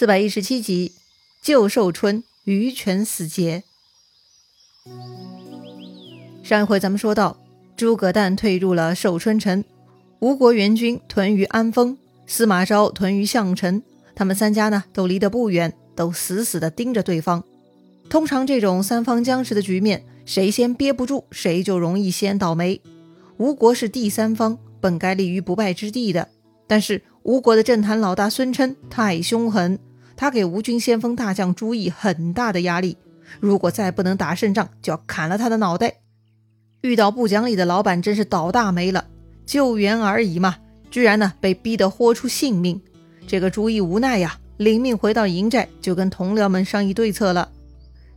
四百一十七集，救寿春，于泉死劫。上一回咱们说到，诸葛诞退入了寿春城，吴国援军屯于安丰，司马昭屯于项城。他们三家呢，都离得不远，都死死地盯着对方。通常这种三方僵持的局面，谁先憋不住，谁就容易先倒霉。吴国是第三方，本该立于不败之地的，但是。吴国的政坛老大孙琛太凶狠，他给吴军先锋大将朱毅很大的压力。如果再不能打胜仗，就要砍了他的脑袋。遇到不讲理的老板，真是倒大霉了。救援而已嘛，居然呢被逼得豁出性命。这个朱毅无奈呀，领命回到营寨，就跟同僚们商议对策了。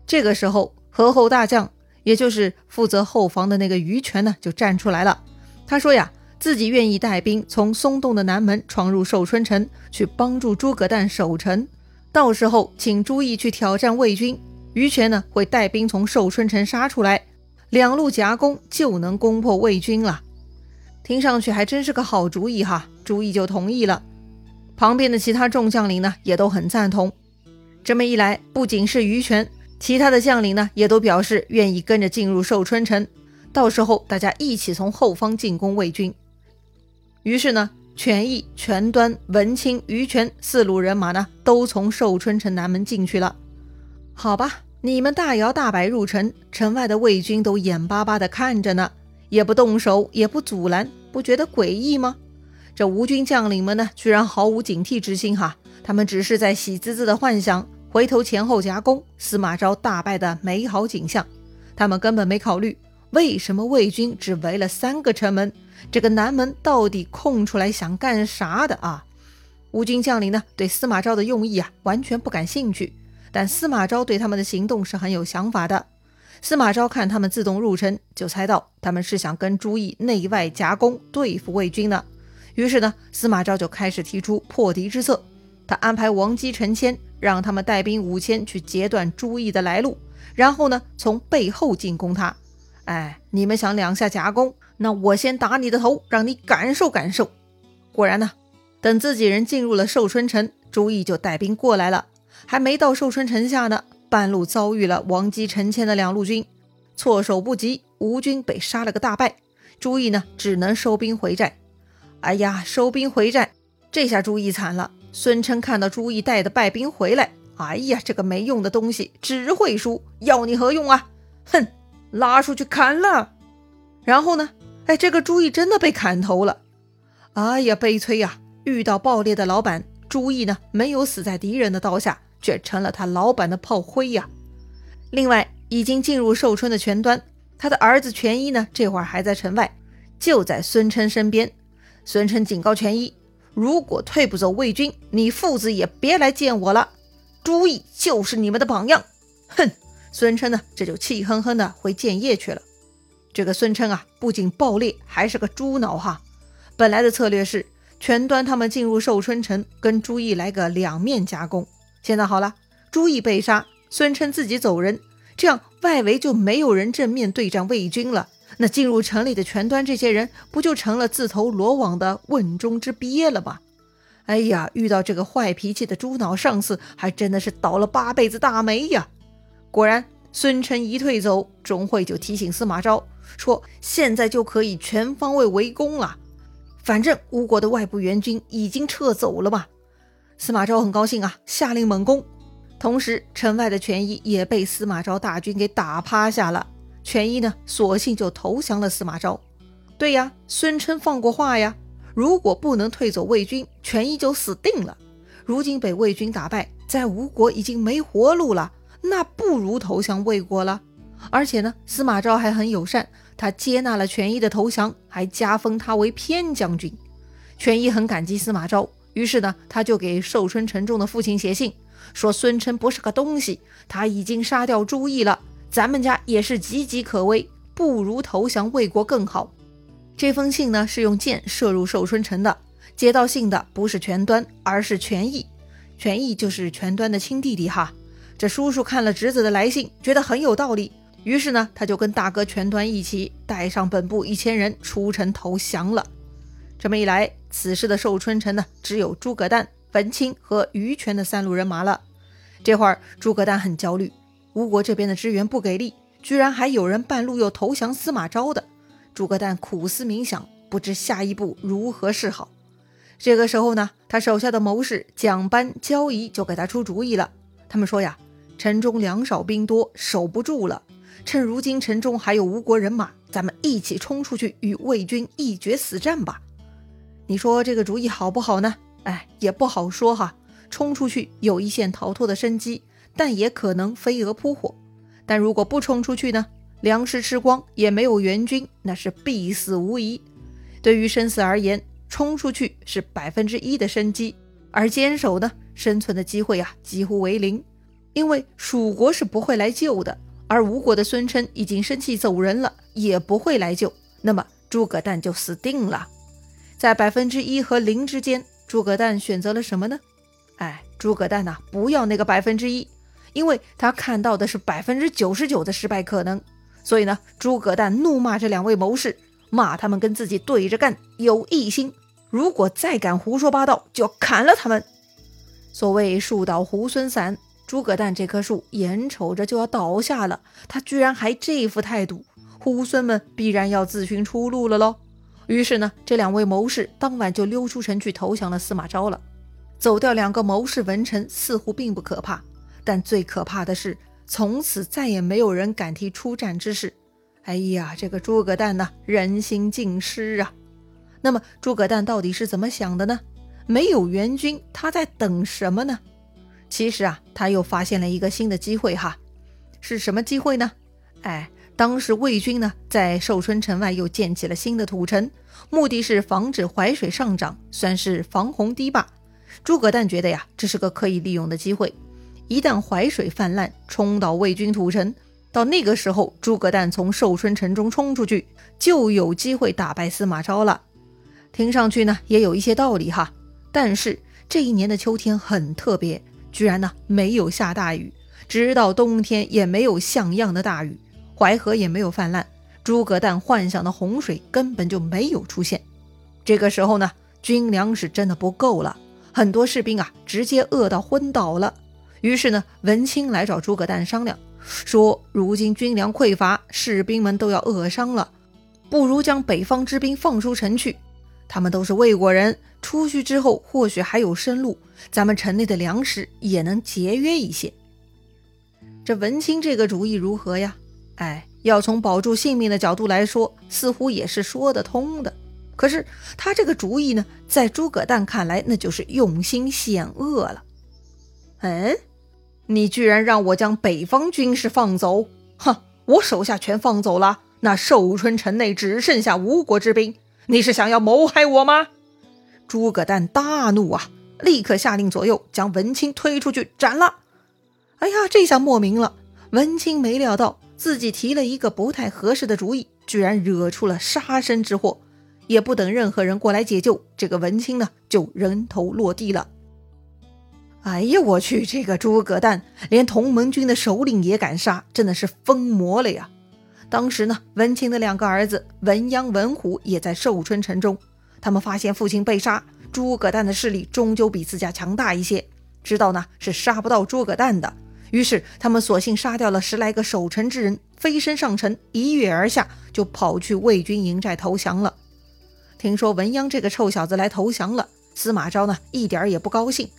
这个时候，河后大将，也就是负责后防的那个于权呢，就站出来了。他说呀。自己愿意带兵从松动的南门闯入寿春城，去帮助诸葛诞守城。到时候，请朱毅去挑战魏军，于权呢会带兵从寿春城杀出来，两路夹攻就能攻破魏军了。听上去还真是个好主意哈！朱毅就同意了。旁边的其他众将领呢也都很赞同。这么一来，不仅是于权，其他的将领呢也都表示愿意跟着进入寿春城。到时候大家一起从后方进攻魏军。于是呢，权益、权端、文钦、于权四路人马呢，都从寿春城南门进去了。好吧，你们大摇大摆入城，城外的魏军都眼巴巴地看着呢，也不动手，也不阻拦，不觉得诡异吗？这吴军将领们呢，居然毫无警惕之心哈，他们只是在喜滋滋地幻想回头前后夹攻司马昭大败的美好景象，他们根本没考虑为什么魏军只围了三个城门。这个南门到底空出来想干啥的啊？吴军将领呢，对司马昭的用意啊，完全不感兴趣。但司马昭对他们的行动是很有想法的。司马昭看他们自动入城，就猜到他们是想跟朱毅内外夹攻，对付魏军呢。于是呢，司马昭就开始提出破敌之策。他安排王基、陈谦让他们带兵五千去截断朱毅的来路，然后呢，从背后进攻他。哎，你们想两下夹攻？那我先打你的头，让你感受感受。果然呢，等自己人进入了寿春城，朱毅就带兵过来了。还没到寿春城下呢，半路遭遇了王基、陈谦的两路军，措手不及，吴军被杀了个大败。朱毅呢，只能收兵回寨。哎呀，收兵回寨，这下朱毅惨了。孙琛看到朱毅带的败兵回来，哎呀，这个没用的东西，只会输，要你何用啊？哼，拉出去砍了。然后呢？哎，这个朱毅真的被砍头了！哎呀，悲催呀！遇到爆裂的老板，朱毅呢没有死在敌人的刀下，却成了他老板的炮灰呀。另外，已经进入寿春的全端，他的儿子全一呢，这会儿还在城外，就在孙琛身边。孙琛警告全一，如果退不走魏军，你父子也别来见我了。朱毅就是你们的榜样！哼！孙琛呢，这就气哼哼的回建业去了。这个孙琛啊，不仅暴烈，还是个猪脑哈。本来的策略是全端他们进入寿春城，跟朱毅来个两面夹攻。现在好了，朱毅被杀，孙琛自己走人，这样外围就没有人正面对战魏军了。那进入城里的全端这些人，不就成了自投罗网的瓮中之鳖了吗？哎呀，遇到这个坏脾气的猪脑上司，还真的是倒了八辈子大霉呀！果然，孙琛一退走，钟会就提醒司马昭。说现在就可以全方位围攻了，反正吴国的外部援军已经撤走了嘛。司马昭很高兴啊，下令猛攻。同时，城外的权益也被司马昭大军给打趴下了。权益呢，索性就投降了司马昭。对呀，孙琛放过话呀，如果不能退走魏军，权益就死定了。如今被魏军打败，在吴国已经没活路了，那不如投降魏国了。而且呢，司马昭还很友善，他接纳了权益的投降，还加封他为偏将军。权益很感激司马昭，于是呢，他就给寿春城中的父亲写信，说孙琛不是个东西，他已经杀掉朱毅了，咱们家也是岌岌可危，不如投降魏国更好。这封信呢，是用箭射入寿春城的。接到信的不是全端，而是权益，权益就是全端的亲弟弟哈。这叔叔看了侄子的来信，觉得很有道理。于是呢，他就跟大哥全端一起带上本部一千人出城投降了。这么一来，此时的寿春城呢，只有诸葛诞、文钦和于权的三路人马了。这会儿诸葛诞很焦虑，吴国这边的支援不给力，居然还有人半路又投降司马昭的。诸葛诞苦思冥想，不知下一步如何是好。这个时候呢，他手下的谋士蒋班、焦仪就给他出主意了。他们说呀，城中粮少兵多，守不住了。趁如今城中还有吴国人马，咱们一起冲出去与魏军一决死战吧。你说这个主意好不好呢？哎，也不好说哈。冲出去有一线逃脱的生机，但也可能飞蛾扑火。但如果不冲出去呢？粮食吃光，也没有援军，那是必死无疑。对于生死而言，冲出去是百分之一的生机，而坚守呢，生存的机会啊几乎为零。因为蜀国是不会来救的。而吴国的孙琛已经生气走人了，也不会来救，那么诸葛诞就死定了。在百分之一和零之间，诸葛诞选择了什么呢？哎，诸葛诞呐，不要那个百分之一，因为他看到的是百分之九十九的失败可能。所以呢，诸葛诞怒骂这两位谋士，骂他们跟自己对着干，有异心。如果再敢胡说八道，就砍了他们。所谓树倒猢狲散。诸葛诞这棵树眼瞅着就要倒下了，他居然还这副态度，猢狲们必然要自寻出路了喽。于是呢，这两位谋士当晚就溜出城去投降了司马昭了。走掉两个谋士文臣似乎并不可怕，但最可怕的是，从此再也没有人敢提出战之事。哎呀，这个诸葛诞呐，人心尽失啊！那么诸葛诞到底是怎么想的呢？没有援军，他在等什么呢？其实啊，他又发现了一个新的机会哈，是什么机会呢？哎，当时魏军呢在寿春城外又建起了新的土城，目的是防止淮水上涨，算是防洪堤坝。诸葛诞觉得呀，这是个可以利用的机会。一旦淮水泛滥，冲倒魏军土城，到那个时候，诸葛诞从寿春城中冲出去，就有机会打败司马昭了。听上去呢，也有一些道理哈。但是这一年的秋天很特别。居然呢没有下大雨，直到冬天也没有像样的大雨，淮河也没有泛滥，诸葛诞幻想的洪水根本就没有出现。这个时候呢，军粮是真的不够了，很多士兵啊直接饿到昏倒了。于是呢，文钦来找诸葛诞商量，说如今军粮匮乏，士兵们都要饿伤了，不如将北方之兵放出城去。他们都是魏国人，出去之后或许还有生路，咱们城内的粮食也能节约一些。这文钦这个主意如何呀？哎，要从保住性命的角度来说，似乎也是说得通的。可是他这个主意呢，在诸葛诞看来，那就是用心险恶了。嗯，你居然让我将北方军士放走？哼，我手下全放走了，那寿春城内只剩下吴国之兵。你是想要谋害我吗？诸葛诞大怒啊，立刻下令左右将文钦推出去斩了。哎呀，这下莫名了。文钦没料到自己提了一个不太合适的主意，居然惹出了杀身之祸。也不等任何人过来解救，这个文钦呢就人头落地了。哎呀，我去，这个诸葛诞连同盟军的首领也敢杀，真的是疯魔了呀！当时呢，文钦的两个儿子文鸯、文虎也在寿春城中。他们发现父亲被杀，诸葛诞的势力终究比自家强大一些，知道呢是杀不到诸葛诞的，于是他们索性杀掉了十来个守城之人，飞身上城，一跃而下，就跑去魏军营寨投降了。听说文鸯这个臭小子来投降了，司马昭呢一点也不高兴。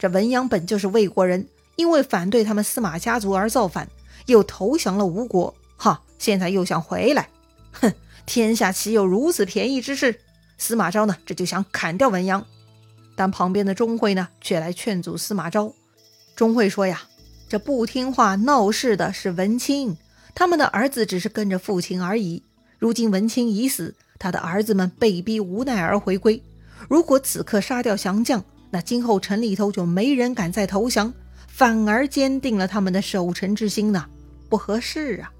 这文鸯本就是魏国人，因为反对他们司马家族而造反，又投降了吴国。现在又想回来，哼！天下岂有如此便宜之事？司马昭呢，这就想砍掉文鸯，但旁边的钟会呢，却来劝阻司马昭。钟会说呀：“这不听话闹事的是文钦，他们的儿子只是跟着父亲而已。如今文钦已死，他的儿子们被逼无奈而回归。如果此刻杀掉降将，那今后城里头就没人敢再投降，反而坚定了他们的守城之心呢，不合适啊！”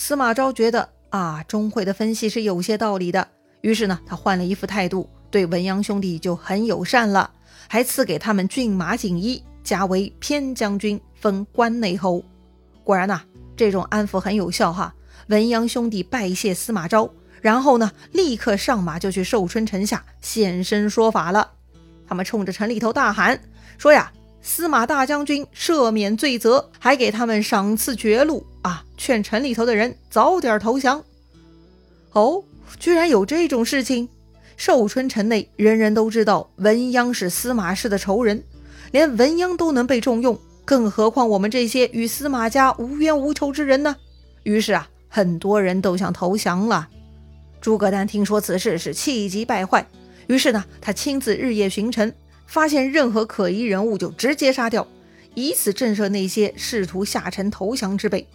司马昭觉得啊，钟会的分析是有些道理的，于是呢，他换了一副态度，对文鸯兄弟就很友善了，还赐给他们骏马锦衣，加为偏将军，封关内侯。果然呐，这种安抚很有效哈。文鸯兄弟拜谢司马昭，然后呢，立刻上马就去寿春城下现身说法了。他们冲着城里头大喊说呀：“司马大将军赦免罪责，还给他们赏赐爵禄啊！劝城里头的人早点投降。”哦，居然有这种事情！寿春城内人人都知道文鸯是司马氏的仇人，连文鸯都能被重用，更何况我们这些与司马家无冤无仇之人呢？于是啊，很多人都想投降了。诸葛诞听说此事是气急败坏，于是呢，他亲自日夜巡城，发现任何可疑人物就直接杀掉，以此震慑那些试图下城投降之辈。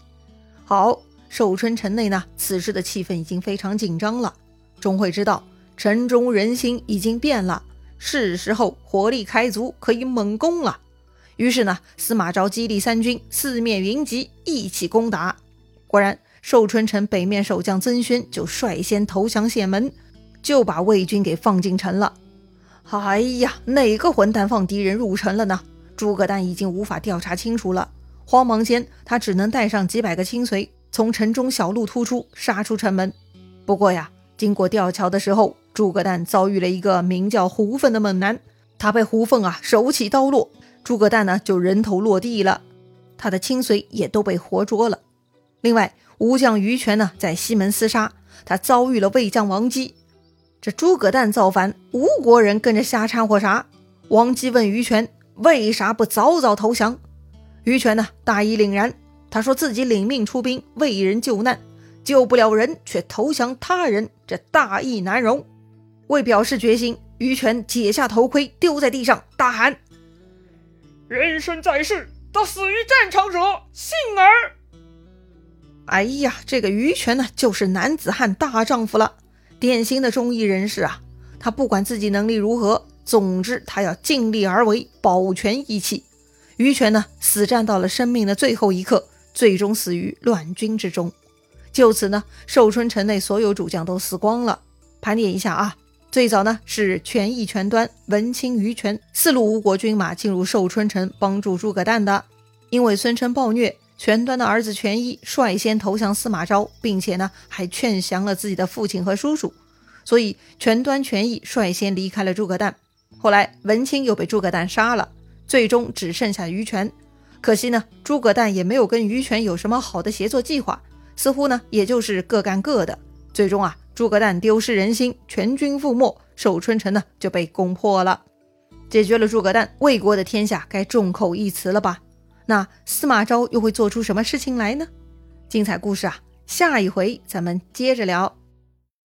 好，寿春城内呢，此时的气氛已经非常紧张了。钟会知道。城中人心已经变了，是时候火力开足，可以猛攻了。于是呢，司马昭激励三军四面云集，一起攻打。果然，寿春城北面守将曾宣就率先投降县门，就把魏军给放进城了。哎呀，哪个混蛋放敌人入城了呢？诸葛诞已经无法调查清楚了。慌忙间，他只能带上几百个亲随，从城中小路突出，杀出城门。不过呀，经过吊桥的时候，诸葛诞遭遇了一个名叫胡凤的猛男，他被胡凤啊手起刀落，诸葛诞呢就人头落地了，他的亲随也都被活捉了。另外，吴将于权呢在西门厮杀，他遭遇了魏将王基。这诸葛诞造反，吴国人跟着瞎掺和啥？王基问于权为啥不早早投降？于权呢大义凛然，他说自己领命出兵为人救难，救不了人却投降他人，这大义难容。为表示决心，于权解下头盔丢在地上，大喊：“人生在世，得死于战场者，幸而！”哎呀，这个于权呢，就是男子汉大丈夫了，典型的忠义人士啊！他不管自己能力如何，总之他要尽力而为，保全义气。于权呢，死战到了生命的最后一刻，最终死于乱军之中。就此呢，寿春城内所有主将都死光了。盘点一下啊。最早呢是权义、权端、文钦、于权四路吴国军马进入寿春城帮助诸葛诞的。因为孙承暴虐，全端的儿子全义率先投降司马昭，并且呢还劝降了自己的父亲和叔叔，所以全端、全义率先离开了诸葛诞。后来文钦又被诸葛诞杀了，最终只剩下于权。可惜呢，诸葛诞也没有跟于权有什么好的协作计划，似乎呢也就是各干各的。最终啊。诸葛诞丢失人心，全军覆没，寿春城呢就被攻破了。解决了诸葛诞，魏国的天下该众口一词了吧？那司马昭又会做出什么事情来呢？精彩故事啊，下一回咱们接着聊。